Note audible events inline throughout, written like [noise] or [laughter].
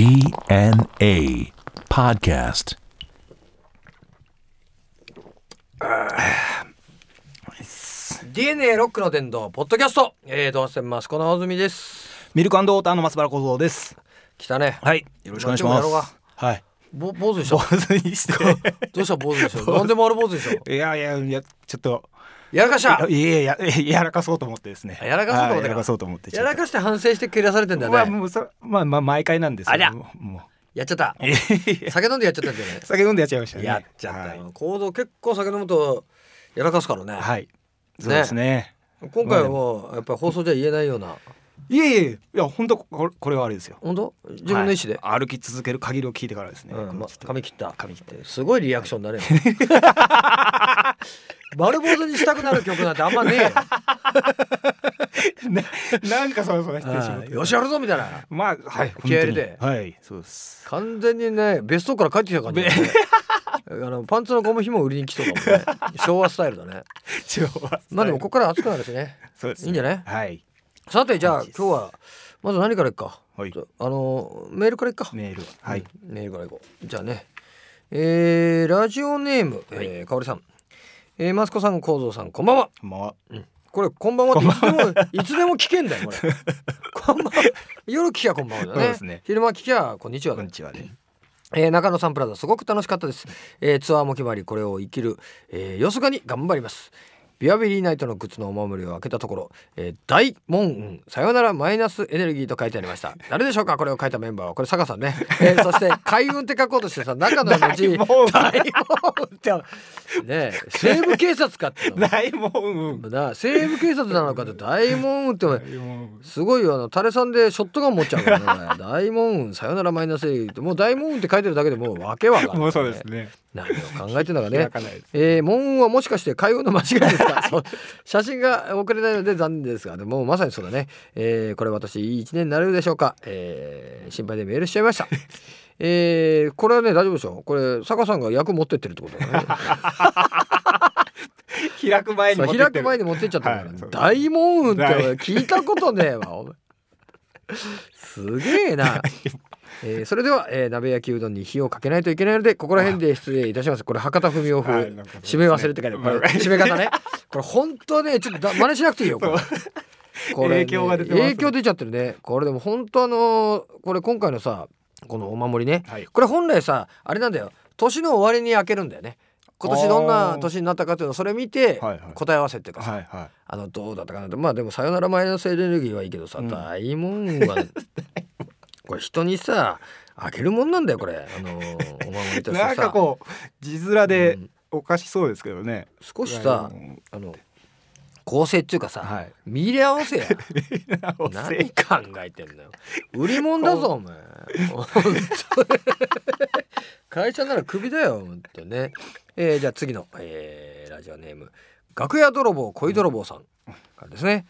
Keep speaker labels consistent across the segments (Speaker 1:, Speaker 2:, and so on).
Speaker 1: DNA Podcast.
Speaker 2: DNA ロックの伝道ポッドキャストえー、どうせマスコの大住です
Speaker 3: ミルクウォーターの松原小僧です。
Speaker 2: 来たね
Speaker 3: はい、よろしくお願いします
Speaker 2: 何でもやろ。
Speaker 3: はい。
Speaker 2: ぼ坊主でしょ
Speaker 3: 坊主にして。[laughs]
Speaker 2: どうした坊主でしょなんでもある坊主でしょ
Speaker 3: いやいやいや、ちょっと。
Speaker 2: やらかした
Speaker 3: いやいやいや、[laughs] やらかそうと思ってですね。
Speaker 2: やらかそうと思って
Speaker 3: やらかそうと思って。
Speaker 2: やらかして反省して蹴らされてんだよね、
Speaker 3: まあ、もう、そ、まあ、まあ、毎回なんですよ。
Speaker 2: ありゃ
Speaker 3: もう。も
Speaker 2: やっちゃった酒飲んでやっちゃったんだよね [laughs]
Speaker 3: 酒飲んでやっちゃいましたね。
Speaker 2: やっちゃった
Speaker 3: はい
Speaker 2: よ、行動結構酒飲むとやらかすからね、
Speaker 3: はい。そうですね。
Speaker 2: 今回はやっぱり放送じゃ言えないようない
Speaker 3: えいえ、いや、本当、これ、これはあれですよ。
Speaker 2: 本当？自分の意思で、
Speaker 3: はい。歩き続ける限りを聞いてからですね。
Speaker 2: うんま髪切った。
Speaker 3: 髪切って。
Speaker 2: すごいリアクションだね。[laughs] 丸坊主にしたくなる曲なんてあんまねえよ。[laughs]
Speaker 3: ななんかそうそうしてしまっ
Speaker 2: よしやるぞみたいな。
Speaker 3: まあ、はい。
Speaker 2: 気合い入れ
Speaker 3: はい、そうです。
Speaker 2: 完全にね別荘から帰ってきた感じだね。[laughs] あのパンツのゴム紐売りに来そうだもんね。昭和スタイルだね。
Speaker 3: 昭和
Speaker 2: まあでもここから暑くなるしね。
Speaker 3: そうです、
Speaker 2: いいんじゃない？
Speaker 3: はい。
Speaker 2: さてじゃあ今日はまず何からいくか、
Speaker 3: はい
Speaker 2: あのメールからいくか
Speaker 3: メール。はい。
Speaker 2: うんメールからいこうじゃあねえー、ラジオネーム、えー、かおりさんえー、マスコさん、幸三さん、こんばんは。
Speaker 3: こんばんは。
Speaker 2: これ、こんばんはっていつでも、いつでも聞けんだよ、これ。[laughs] こんばんは。夜聞きゃこんばんはだね。
Speaker 3: そうですね
Speaker 2: 昼間聞きゃこんにちはだ
Speaker 3: こんにちはね。
Speaker 2: えー中野サンプラザすごく楽しかったです、えーツアーも決まりこれを生きる、えー、よすがに頑張りますビアベリーナイトのグッズのお守りを開けたところ、えー大門運さよならマイナスエネルギーと書いてありました。誰でしょうか？これを書いたメンバーは。これ坂さんね、えーそして [laughs] 開運って書こうとしてさ中の文字
Speaker 3: 大門
Speaker 2: ってねえ西部警察かって
Speaker 3: 大門運。
Speaker 2: な西部警察なのかって大門運って。すごいよあのタレさんでショットガン持っちゃうからね大門運さよならマイナスエネルギーって。もう大門運って書いてるだけでもうわけわかんない、
Speaker 3: もうそうですね。
Speaker 2: 何を考えてんだかね。[laughs]
Speaker 3: 開か。
Speaker 2: えー、門運はもしかして開運の間違いですか？写真が送れないので残念ですがでもまさにそうだね、えー、これ私いい一年になれるでしょうか、えー、心配でメールしちゃいました。えー、これはね大丈夫でしょこれ坂さんが役持ってってるってことだね。[laughs]
Speaker 3: 開く前に
Speaker 2: 開く前に持ってっちゃったから、
Speaker 3: はい
Speaker 2: 大門運って
Speaker 3: 大
Speaker 2: 聞いたことねえわすげえな、[laughs] えー、それでは、えー、鍋焼きうどんに火をかけないといけないのでここら辺で失礼いたします。これ博多文雄風、
Speaker 3: はいなんかそうです
Speaker 2: 締
Speaker 3: ね
Speaker 2: め忘れって書いてある。これ締め方ね。これ本当ねちょっとだ真似しなくていいよこれ。これね
Speaker 3: 影響が出て
Speaker 2: 影響出ちゃってるね。これでも本当あのーこれ今回のさこのお守りね、
Speaker 3: はい。
Speaker 2: これ本来さあれなんだよ。年の終わりに開けるんだよね。今年どんな年になったかっていうのをそれ見て答え合わせっていうかさ、
Speaker 3: はいは
Speaker 2: あのどうだったかなってまあでもさよならマイナスエネルギーはいいけどさ、
Speaker 3: うん。
Speaker 2: 大門は [laughs] これ人にさ開けるもんなんだよこれ。あのお守りと
Speaker 3: い。
Speaker 2: してさ。[laughs]
Speaker 3: なんかこう字面で
Speaker 2: うん。
Speaker 3: おかしそうですけどね。
Speaker 2: 少しさあの構成っていうかさ、
Speaker 3: はい。
Speaker 2: 見入れ [laughs] 合わせ。や何考えてんだよ。売り物だぞお前。会社ならクビだよ本当ね、えー、じゃあ次の、えーラジオネーム。楽屋泥棒恋泥棒さんからですね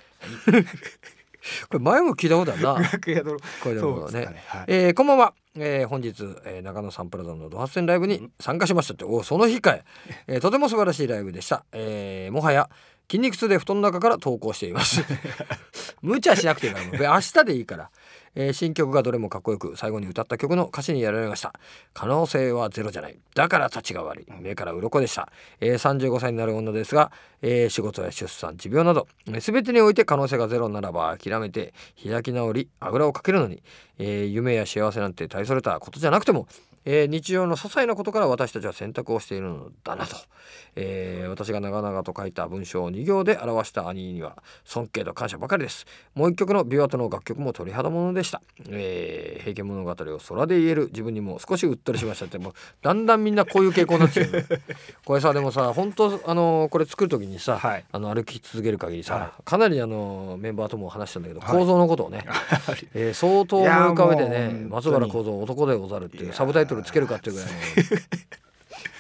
Speaker 2: [laughs] これ前も聞いたことあるな。
Speaker 3: 楽屋泥
Speaker 2: 恋泥棒ね。
Speaker 3: そうですかね。はい。
Speaker 2: えーこんばんは、えー本日、えー中野サンプラザのドハッセンライブに参加しましたって。おその日かい、えーとても素晴らしいライブでした、えーもはや筋肉痛で布団の中から投稿しています。[laughs] 無茶しなくていいから。もう明日でいいから、えー新曲がどれもかっこよく最後に歌った曲の歌詞にやられました。可能性はゼロじゃない。だから立ちが悪い。目から鱗でした、えー35歳になる女ですが、えー仕事や出産持病など全てにおいて可能性がゼロならば諦めて開き直りあぐらをかけるのに、えー夢や幸せなんて大それたことじゃなくても、えー日常の些細なことから私たちは選択をしているのだなと、えー私が長々と書いた文章を2行で表した兄には尊敬と感謝ばかりです。もう一曲のビワトの楽曲も鳥肌ものでした、えー平家物語を空で言える自分にも少しうっとりしましたって。もうだんだんみんなこういう傾向になってる [laughs] これさでもさ本当あのこれ作る時にさ、
Speaker 3: はい。
Speaker 2: あの歩き続ける限りさ、
Speaker 3: は
Speaker 2: かなりあのメンバーとも話したんだけど、
Speaker 3: はい。
Speaker 2: 構造のことをね、[laughs] えー相当思い浮かべてね松原幸三男でござるっていうサブタイトルつけるかっていうぐらい。の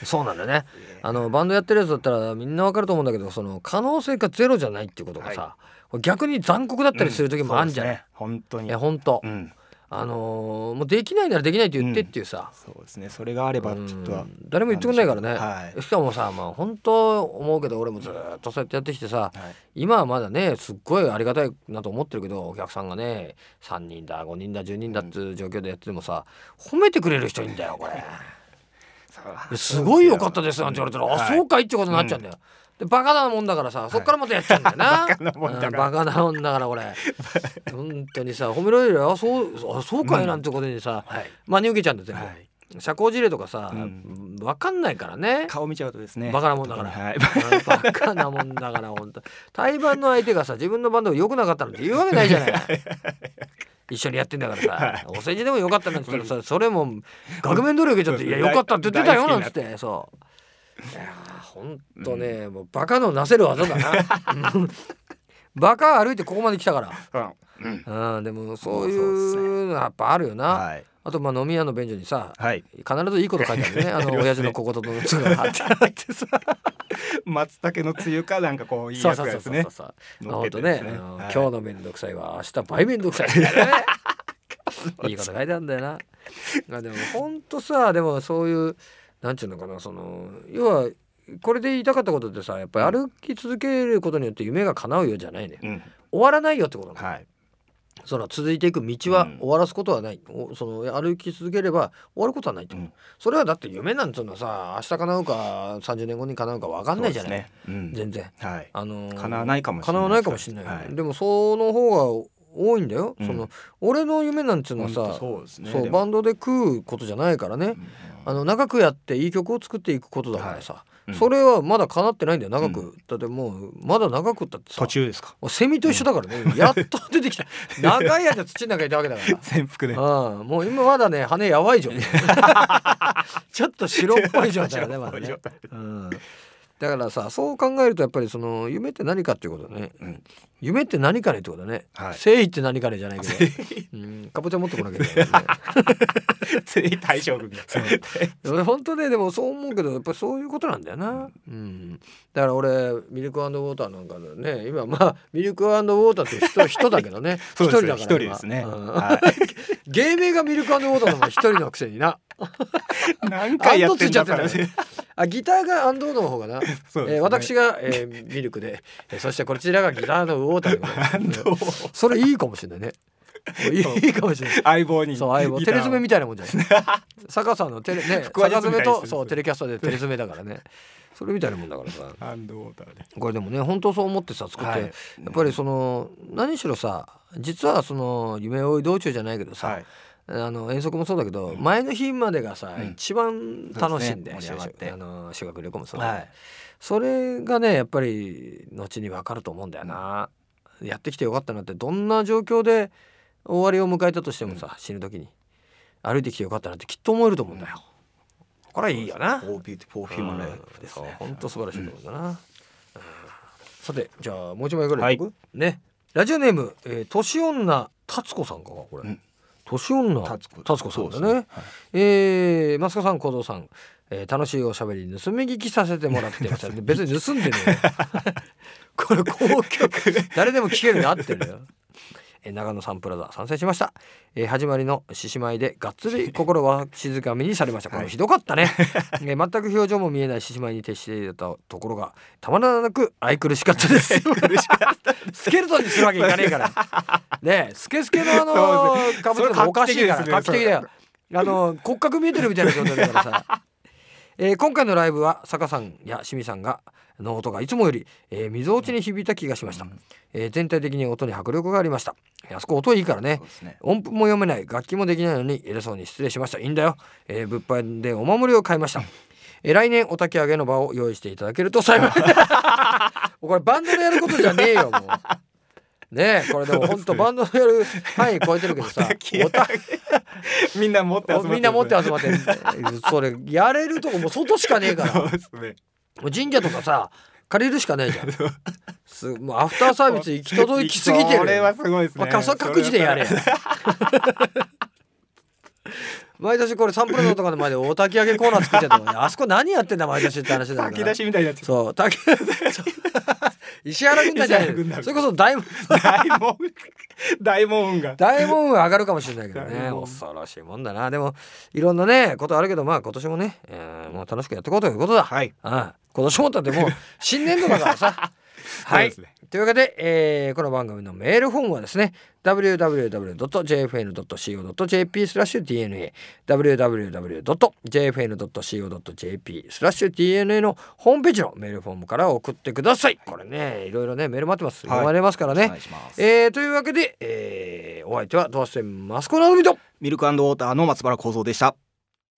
Speaker 2: [laughs] そうなんだよね。あのバンドやってるやつだったらみんなわかると思うんだけどその可能性がゼロじゃないっていうことがさ、これ逆に残酷だったりする時もあるんじゃない、
Speaker 3: そうですね。本当に。
Speaker 2: いや。本当、
Speaker 3: うん。
Speaker 2: あのーもうできないならできないって言ってっていうさ、
Speaker 3: そうですね。それがあればちょっとは。
Speaker 2: うん誰も言ってくんないからね、
Speaker 3: はい。
Speaker 2: しかもさまあ本当思うけど俺もずっとそうやってやってきてさ
Speaker 3: はい。
Speaker 2: 今はまだねすっごいありがたいなと思ってるけどお客さんがね3人だ5人だ10人だっていう状況でやっててもさ褒めてくれる人いんだよこれ。すごい良かったですなんて言われたら、あ
Speaker 3: はい。
Speaker 2: そうかいってことになっちゃうんだよ。でバカなもんだからさそっからまたやっちゃうんだよな。
Speaker 3: バカなもんだから。
Speaker 2: うんバカなもんだからこれ。本当にさ褒められるよ。あそうあそうかい？なんてことにさ、
Speaker 3: はい。
Speaker 2: 真に受けちゃうんだよ全部。
Speaker 3: はい。
Speaker 2: 社交辞令とかさ、
Speaker 3: うん。
Speaker 2: わかんないからね。
Speaker 3: 顔見ちゃうとですね。
Speaker 2: バカなもんだから。
Speaker 3: はい。
Speaker 2: うんバカなもんだから本当。対バンの相手がさ自分のバンドが良くなかったなんて言うわけないじゃない [laughs] 一緒にやってんだからさ、お世辞でもよかったなんて言ったらさそれも額面通り受けちゃって「いやよかったって言ってたよ」なんつって。そう。いやーほんとね、もうバカのなせる技だな。う [laughs] んバカ歩いてここまで来たから。
Speaker 3: うん。
Speaker 2: うん。でもそうい
Speaker 3: そう
Speaker 2: のやっぱあるよな、
Speaker 3: はい
Speaker 2: あとまあ飲み屋の便所にさ
Speaker 3: はい。
Speaker 2: 必ずいいこと書いてあるね。[laughs] あの
Speaker 3: ありますね。
Speaker 2: 親父のこことのやつが貼ってあって。さ [laughs]
Speaker 3: 松茸のつゆかなんかこういいやつ
Speaker 2: そうそうそう
Speaker 3: ですね
Speaker 2: そうそう。
Speaker 3: 乗
Speaker 2: 本当ね。
Speaker 3: はい。
Speaker 2: 今日のめんどくさいは明日倍めんどくさいね。[laughs] いいこと書いてあるんだよな。あでも本当さでもそういうなんていうのかなその要はこれで言いたかったことってさやっぱり歩き続けることによって夢が叶うよじゃないね。
Speaker 3: うん。
Speaker 2: 終わらないよってことなの。
Speaker 3: はい
Speaker 2: その続いていく道は
Speaker 3: うん。
Speaker 2: 終わらすことはない、おその歩き続ければ終わることはないと、
Speaker 3: うん。
Speaker 2: それはだって夢なんていうのはさ明日叶うか30年後に叶うか分かんないじゃない、
Speaker 3: ね。うん。
Speaker 2: 全然。
Speaker 3: はい。
Speaker 2: あのー
Speaker 3: 叶わないかもしれない。
Speaker 2: 叶わないかもしれない。でもその方が多いんだよ、
Speaker 3: うん。
Speaker 2: その俺の夢なんていうのはさ
Speaker 3: そうね。
Speaker 2: バンドで食うことじゃないからね、
Speaker 3: うん。
Speaker 2: あの長くやっていい曲を作っていくことだからさ、
Speaker 3: うん
Speaker 2: それはまだ叶ってないんだよ長く、
Speaker 3: う
Speaker 2: だってもうまだ長くったってさ
Speaker 3: 途中ですか？
Speaker 2: セミと一緒だからね、やっと出てきた。[laughs] 長い間土の中にいたわけだから。
Speaker 3: 潜伏で
Speaker 2: うん、もう今まだね羽やばい状態。[laughs] ちょっと白っぽい状態だねまだね、うん、だからさそう考えるとやっぱりその夢って何かっていうことだね、
Speaker 3: うん。
Speaker 2: 夢って何かねってことだね、
Speaker 3: はい。
Speaker 2: 誠意って何かねじゃないけど、うん、かぼちゃ持ってこなきゃいけない。ね
Speaker 3: つい大将軍が
Speaker 2: 俺本当ねでもそう思うけどやっぱりそういうことなんだよな、うん、だから俺ミルクウォーターなんかでね今まあミルクウォーターって人人だけどね。[laughs]
Speaker 3: そうです
Speaker 2: だ
Speaker 3: 一人ですね。
Speaker 2: うん。
Speaker 3: は
Speaker 2: 芸名がミルクウォーターのも一人のくせにな。
Speaker 3: い何回やってんだから
Speaker 2: アンドついちゃってるあギターがアンドーの方がな。
Speaker 3: ね
Speaker 2: えー私が、えーミルクで、えーそしてこちらがギターのウォーターで。それいいかもしれないね。いいかもしれない。
Speaker 3: 相棒に。
Speaker 2: そう相棒。テレ詰めみたいなもんじゃない。[laughs] 坂さんのテレね [laughs] 坂詰めとそうテレキャストでテレ詰めだからね。それみたいなもんだからさ。
Speaker 3: ハンドウォーターで。
Speaker 2: これでもね本当そう思ってさ作って、
Speaker 3: はい。
Speaker 2: やっぱりその何しろさ実はその夢追い道中じゃないけどさ、
Speaker 3: はい。
Speaker 2: あの遠足もそうだけど、前の日までがさ、
Speaker 3: うん。
Speaker 2: 一番楽しいん
Speaker 3: で上がって。
Speaker 2: あの修学旅行もそうだ
Speaker 3: はい。
Speaker 2: それがねやっぱり後に分かると思うんだよな、やってきてよかったなってどんな状況で終わりを迎えたとしてもさ、死ぬ時に。歩いてきてよかったなってきっと思えると思うんだよ、これはいいよな、
Speaker 3: All beautiful human life ですね。
Speaker 2: 本当素晴らしいと思うんだな、うん。さてじゃあもう一枚ぐらいい。く、ね。ラジオネーム、えー、年女達子さんかこれ、
Speaker 3: うん。
Speaker 2: 年女
Speaker 3: 達子。
Speaker 2: 達子さんだね。
Speaker 3: ね。はい。
Speaker 2: えー、マスカさん小僧さん、えー、楽しいおしゃべり盗み聞きさせてもらってました別に盗んでね [laughs] これ公曲誰でも聞けるようになってるよえー長野サンプラザ参戦しました、えー始まりの獅子舞でがっつり心は静かみにされました。[laughs] これひどかったね、[laughs] えー全く表情も見えない獅子舞に徹していたところがたまらなく愛くるしかったです。スケルトンにするわけいかねえから。ねえスケスケのあのかぶってもおかしいから画期的だよ。あの骨格見えてるみたいな状態だからさ、えー今回のライブは坂さんや清水さんがの音がいつもより、えー、溝落ちに響いた気がしました、えー全体的に音に迫力がありました。あそこ音いいからね。
Speaker 3: ね。
Speaker 2: 音符も読めない楽器もできないのに偉そうに失礼しました。いいんだよ、えー物販でお守りを買いました、えー来年お焚き上げの場を用意していただけると幸い。[laughs] これバンドでやることじゃねえよもうねえこれでも本当バンドでやる [laughs] 範囲超えてるけどさ
Speaker 3: みんな持って集まってる。
Speaker 2: みんな持って集まってるそれやれるとこもう外しかねえから。
Speaker 3: ね。
Speaker 2: もう神社とかさ借りるしかないじゃん。すもうアフターサービス行き届きすぎてる。
Speaker 3: これはすごいですね。
Speaker 2: まあ、各各自でやれ毎年これサンプルのとかの前で大炊き上げコーナー作ってたのにあそこ何やってんだ毎年って話だから。
Speaker 3: 炊き出しみたいになっちゃう
Speaker 2: そう炊き石原軍団じゃないそれこそ大
Speaker 3: 大門。大門運が。
Speaker 2: 大門運上がるかもしれないけどね。恐ろしいもんだな。でもいろんなねことあるけどまあ今年もね、えーもう楽しくやっていこうということだ、
Speaker 3: はい。
Speaker 2: ああ今年もだってもう新年度だからさ [laughs] はい、
Speaker 3: ね。
Speaker 2: というわけで、えーこの番組のメールフォームはですね www.jfn.co.jp スラッシュ DNA www.jfn.co.jp スラッシュ DNA のホームページのメールフォームから送ってください。これねいろいろねメール待ってます。
Speaker 3: はい。
Speaker 2: 読まれますからね、えーというわけで、えーお相手はドアステンマスコナドミと
Speaker 4: ミルクウォーターの松原幸三でした